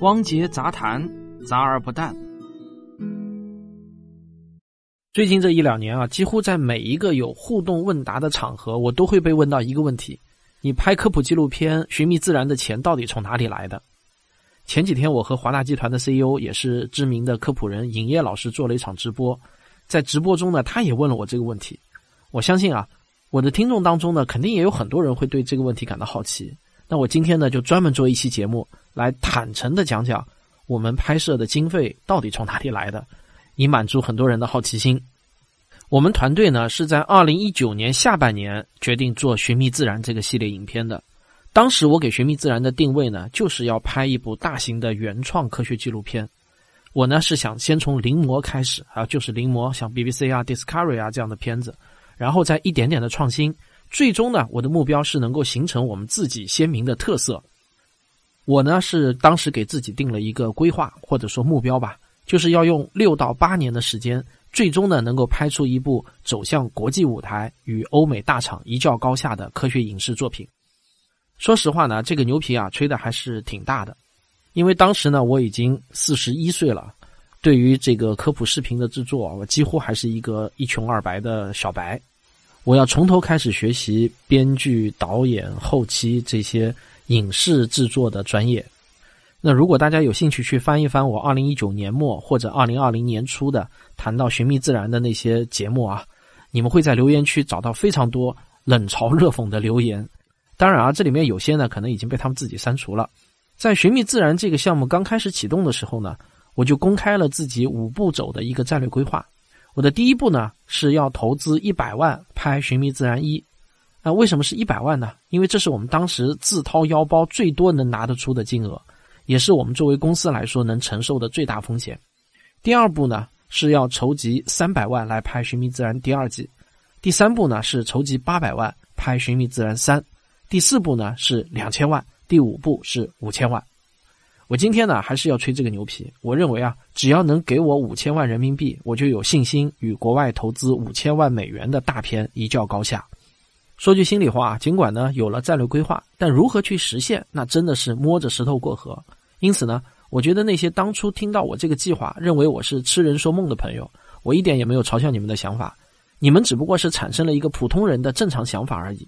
汪杰杂谈，杂而不淡。最近这一两年啊，几乎在每一个有互动问答的场合，我都会被问到一个问题：你拍科普纪录片《寻觅自然》的钱到底从哪里来的？前几天我和华大集团的 CEO，也是知名的科普人尹烨老师做了一场直播，在直播中呢，他也问了我这个问题。我相信啊，我的听众当中呢，肯定也有很多人会对这个问题感到好奇。那我今天呢，就专门做一期节目，来坦诚的讲讲我们拍摄的经费到底从哪里来的，以满足很多人的好奇心。我们团队呢是在二零一九年下半年决定做《寻觅自然》这个系列影片的。当时我给《寻觅自然》的定位呢，就是要拍一部大型的原创科学纪录片。我呢是想先从临摹开始，啊，就是临摹像 BBC 啊、Discovery 啊这样的片子，然后再一点点的创新。最终呢，我的目标是能够形成我们自己鲜明的特色。我呢是当时给自己定了一个规划或者说目标吧，就是要用六到八年的时间，最终呢能够拍出一部走向国际舞台、与欧美大厂一较高下的科学影视作品。说实话呢，这个牛皮啊吹的还是挺大的，因为当时呢我已经四十一岁了，对于这个科普视频的制作，我几乎还是一个一穷二白的小白。我要从头开始学习编剧、导演、后期这些影视制作的专业。那如果大家有兴趣去翻一翻我二零一九年末或者二零二零年初的谈到《寻觅自然》的那些节目啊，你们会在留言区找到非常多冷嘲热讽的留言。当然啊，这里面有些呢可能已经被他们自己删除了。在《寻觅自然》这个项目刚开始启动的时候呢，我就公开了自己五步走的一个战略规划。我的第一步呢是要投资一百万拍《寻觅自然一》，那为什么是一百万呢？因为这是我们当时自掏腰包最多能拿得出的金额，也是我们作为公司来说能承受的最大风险。第二步呢是要筹集三百万来拍《寻觅自然》第二季，第三步呢是筹集八百万拍《寻觅自然三》，第四步呢是两千万，第五步是五千万。我今天呢，还是要吹这个牛皮。我认为啊，只要能给我五千万人民币，我就有信心与国外投资五千万美元的大片一较高下。说句心里话，尽管呢有了战略规划，但如何去实现，那真的是摸着石头过河。因此呢，我觉得那些当初听到我这个计划，认为我是痴人说梦的朋友，我一点也没有嘲笑你们的想法。你们只不过是产生了一个普通人的正常想法而已。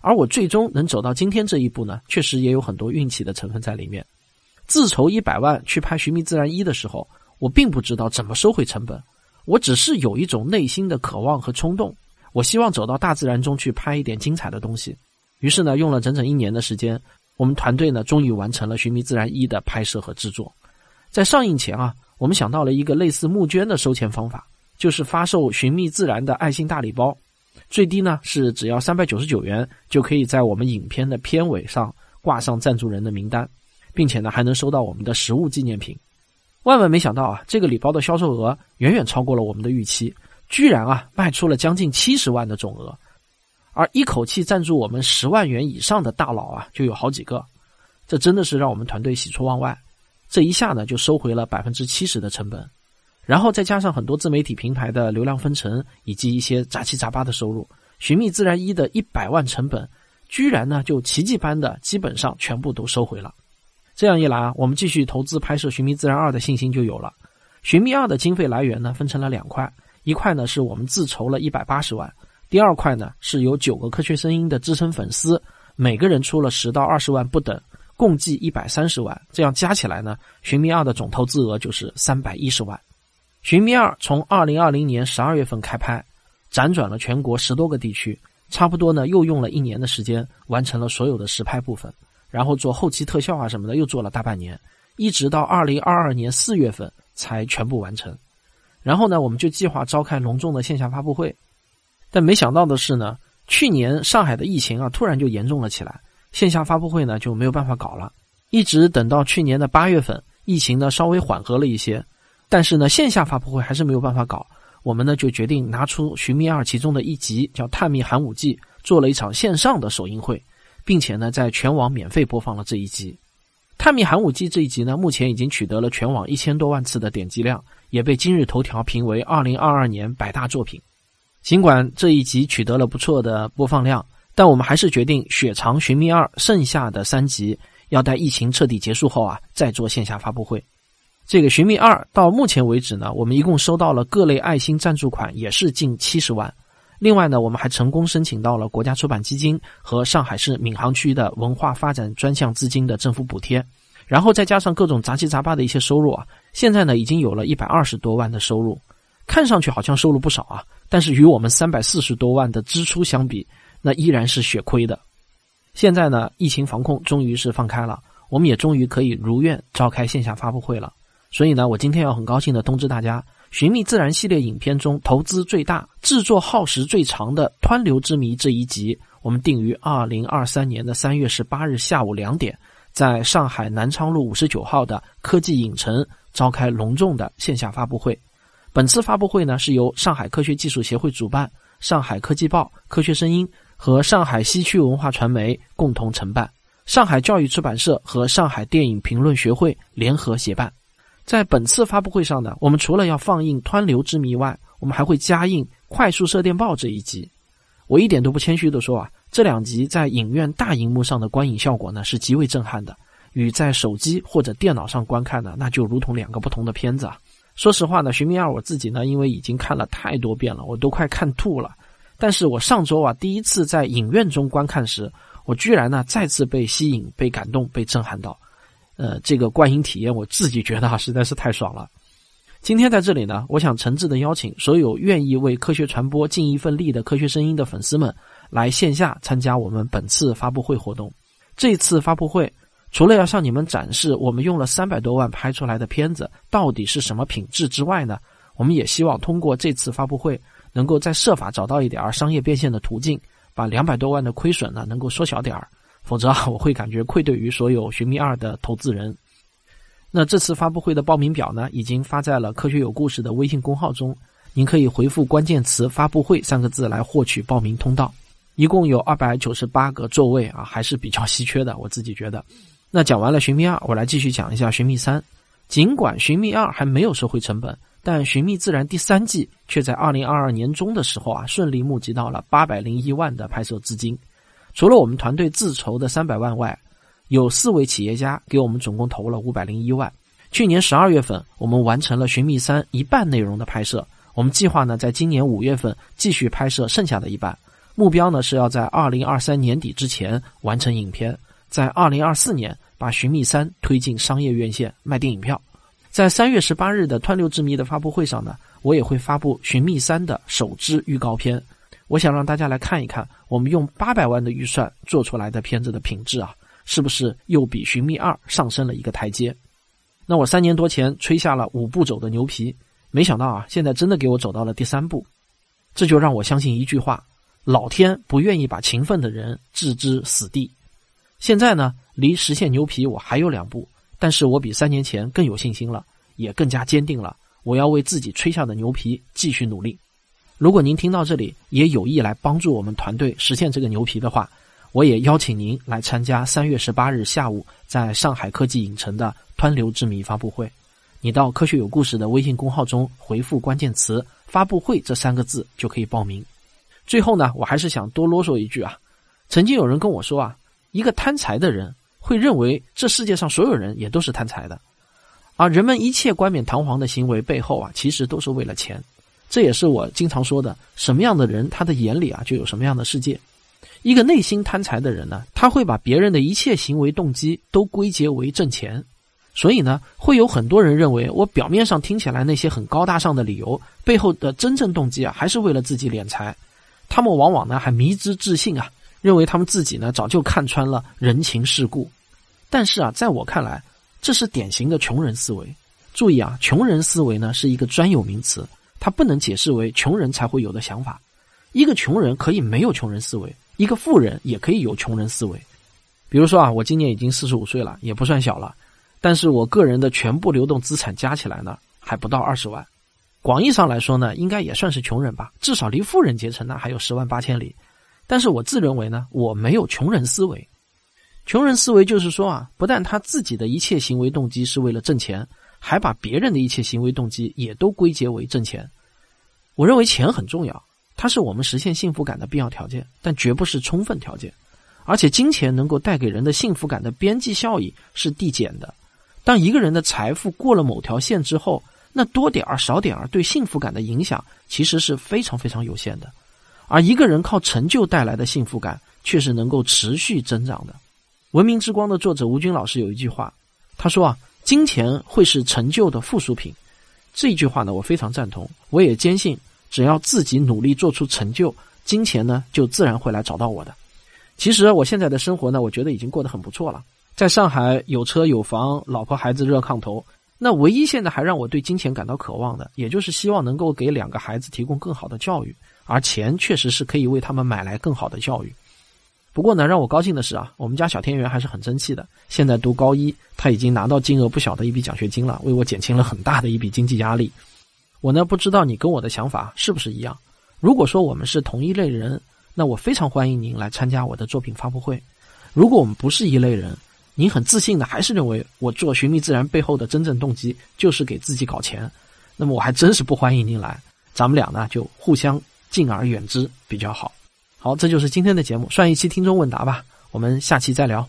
而我最终能走到今天这一步呢，确实也有很多运气的成分在里面。自筹一百万去拍《寻觅自然一》的时候，我并不知道怎么收回成本，我只是有一种内心的渴望和冲动，我希望走到大自然中去拍一点精彩的东西。于是呢，用了整整一年的时间，我们团队呢终于完成了《寻觅自然一》的拍摄和制作。在上映前啊，我们想到了一个类似募捐的收钱方法，就是发售《寻觅自然》的爱心大礼包，最低呢是只要三百九十九元，就可以在我们影片的片尾上挂上赞助人的名单。并且呢，还能收到我们的实物纪念品。万万没想到啊，这个礼包的销售额远远超过了我们的预期，居然啊卖出了将近七十万的总额。而一口气赞助我们十万元以上的大佬啊，就有好几个。这真的是让我们团队喜出望外。这一下呢，就收回了百分之七十的成本，然后再加上很多自媒体平台的流量分成以及一些杂七杂八的收入，寻觅自然一的一百万成本，居然呢就奇迹般的基本上全部都收回了。这样一来啊，我们继续投资拍摄《寻觅自然二》的信心就有了。《寻觅二》的经费来源呢，分成了两块，一块呢是我们自筹了一百八十万，第二块呢是由九个科学声音的资深粉丝，每个人出了十到二十万不等，共计一百三十万。这样加起来呢，《寻觅二》的总投资额就是三百一十万。《寻觅二》从二零二零年十二月份开拍，辗转了全国十多个地区，差不多呢又用了一年的时间完成了所有的实拍部分。然后做后期特效啊什么的，又做了大半年，一直到二零二二年四月份才全部完成。然后呢，我们就计划召开隆重的线下发布会，但没想到的是呢，去年上海的疫情啊突然就严重了起来，线下发布会呢就没有办法搞了。一直等到去年的八月份，疫情呢稍微缓和了一些，但是呢线下发布会还是没有办法搞。我们呢就决定拿出《寻觅二》其中的一集叫《探秘寒武纪》，做了一场线上的首映会。并且呢，在全网免费播放了这一集《探秘寒武纪》这一集呢，目前已经取得了全网一千多万次的点击量，也被今日头条评为二零二二年百大作品。尽管这一集取得了不错的播放量，但我们还是决定雪藏《寻觅二》剩下的三集要待疫情彻底结束后啊，再做线下发布会。这个《寻觅二》到目前为止呢，我们一共收到了各类爱心赞助款，也是近七十万。另外呢，我们还成功申请到了国家出版基金和上海市闵行区的文化发展专项资金的政府补贴，然后再加上各种杂七杂八的一些收入啊，现在呢已经有了一百二十多万的收入，看上去好像收入不少啊，但是与我们三百四十多万的支出相比，那依然是血亏的。现在呢，疫情防控终于是放开了，我们也终于可以如愿召开线下发布会了。所以呢，我今天要很高兴的通知大家。《寻觅自然》系列影片中投资最大、制作耗时最长的《湍流之谜》这一集，我们定于二零二三年的三月十八日下午两点，在上海南昌路五十九号的科技影城召开隆重的线下发布会。本次发布会呢，是由上海科学技术协会主办，上海科技报、科学声音和上海西区文化传媒共同承办，上海教育出版社和上海电影评论学会联合协办。在本次发布会上呢，我们除了要放映《湍流之谜》外，我们还会加映《快速射电报》这一集。我一点都不谦虚的说啊，这两集在影院大荧幕上的观影效果呢是极为震撼的，与在手机或者电脑上观看呢，那就如同两个不同的片子啊。说实话呢，《寻觅二》我自己呢，因为已经看了太多遍了，我都快看吐了。但是我上周啊，第一次在影院中观看时，我居然呢再次被吸引、被感动、被震撼到。呃，这个观影体验我自己觉得啊，实在是太爽了。今天在这里呢，我想诚挚的邀请所有愿意为科学传播尽一份力的科学声音的粉丝们，来线下参加我们本次发布会活动。这次发布会除了要向你们展示我们用了三百多万拍出来的片子到底是什么品质之外呢，我们也希望通过这次发布会，能够再设法找到一点商业变现的途径，把两百多万的亏损呢能够缩小点儿。否则啊，我会感觉愧对于所有《寻觅二》的投资人。那这次发布会的报名表呢，已经发在了“科学有故事”的微信公号中，您可以回复关键词“发布会”三个字来获取报名通道。一共有二百九十八个座位啊，还是比较稀缺的，我自己觉得。那讲完了《寻觅二》，我来继续讲一下《寻觅三》。尽管《寻觅二》还没有收回成本，但《寻觅自然》第三季却在二零二二年中的时候啊，顺利募集到了八百零一万的拍摄资金。除了我们团队自筹的三百万外，有四位企业家给我们总共投了五百零一万。去年十二月份，我们完成了《寻觅三》一半内容的拍摄。我们计划呢，在今年五月份继续拍摄剩下的一半。目标呢，是要在二零二三年底之前完成影片，在二零二四年把《寻觅三》推进商业院线卖电影票。在三月十八日的《湍流之谜》的发布会上呢，我也会发布《寻觅三》的首支预告片。我想让大家来看一看，我们用八百万的预算做出来的片子的品质啊，是不是又比《寻觅二》上升了一个台阶？那我三年多前吹下了五步走的牛皮，没想到啊，现在真的给我走到了第三步，这就让我相信一句话：老天不愿意把勤奋的人置之死地。现在呢，离实现牛皮我还有两步，但是我比三年前更有信心了，也更加坚定了，我要为自己吹下的牛皮继续努力。如果您听到这里也有意来帮助我们团队实现这个牛皮的话，我也邀请您来参加三月十八日下午在上海科技影城的《湍流之谜》发布会。你到“科学有故事”的微信公号中回复关键词“发布会”这三个字就可以报名。最后呢，我还是想多啰嗦一句啊，曾经有人跟我说啊，一个贪财的人会认为这世界上所有人也都是贪财的，而人们一切冠冕堂皇的行为背后啊，其实都是为了钱。这也是我经常说的，什么样的人，他的眼里啊就有什么样的世界。一个内心贪财的人呢，他会把别人的一切行为动机都归结为挣钱，所以呢，会有很多人认为，我表面上听起来那些很高大上的理由，背后的真正动机啊，还是为了自己敛财。他们往往呢还迷之自信啊，认为他们自己呢早就看穿了人情世故。但是啊，在我看来，这是典型的穷人思维。注意啊，穷人思维呢是一个专有名词。它不能解释为穷人才会有的想法。一个穷人可以没有穷人思维，一个富人也可以有穷人思维。比如说啊，我今年已经四十五岁了，也不算小了，但是我个人的全部流动资产加起来呢，还不到二十万。广义上来说呢，应该也算是穷人吧，至少离富人阶层呢还有十万八千里。但是我自认为呢，我没有穷人思维。穷人思维就是说啊，不但他自己的一切行为动机是为了挣钱。还把别人的一切行为动机也都归结为挣钱。我认为钱很重要，它是我们实现幸福感的必要条件，但绝不是充分条件。而且金钱能够带给人的幸福感的边际效益是递减的。当一个人的财富过了某条线之后，那多点儿少点儿对幸福感的影响其实是非常非常有限的。而一个人靠成就带来的幸福感却是能够持续增长的。《文明之光》的作者吴军老师有一句话，他说啊，金钱会是成就的附属品。这句话呢，我非常赞同。我也坚信，只要自己努力做出成就，金钱呢就自然会来找到我的。其实我现在的生活呢，我觉得已经过得很不错了。在上海有车有房，老婆孩子热炕头。那唯一现在还让我对金钱感到渴望的，也就是希望能够给两个孩子提供更好的教育，而钱确实是可以为他们买来更好的教育。不过呢，让我高兴的是啊，我们家小天元还是很争气的，现在读高一，他已经拿到金额不小的一笔奖学金了，为我减轻了很大的一笔经济压力。我呢，不知道你跟我的想法是不是一样？如果说我们是同一类人，那我非常欢迎您来参加我的作品发布会。如果我们不是一类人，您很自信的，还是认为我做寻觅自然背后的真正动机就是给自己搞钱，那么我还真是不欢迎您来，咱们俩呢就互相敬而远之比较好。好，这就是今天的节目，算一期听众问答吧，我们下期再聊。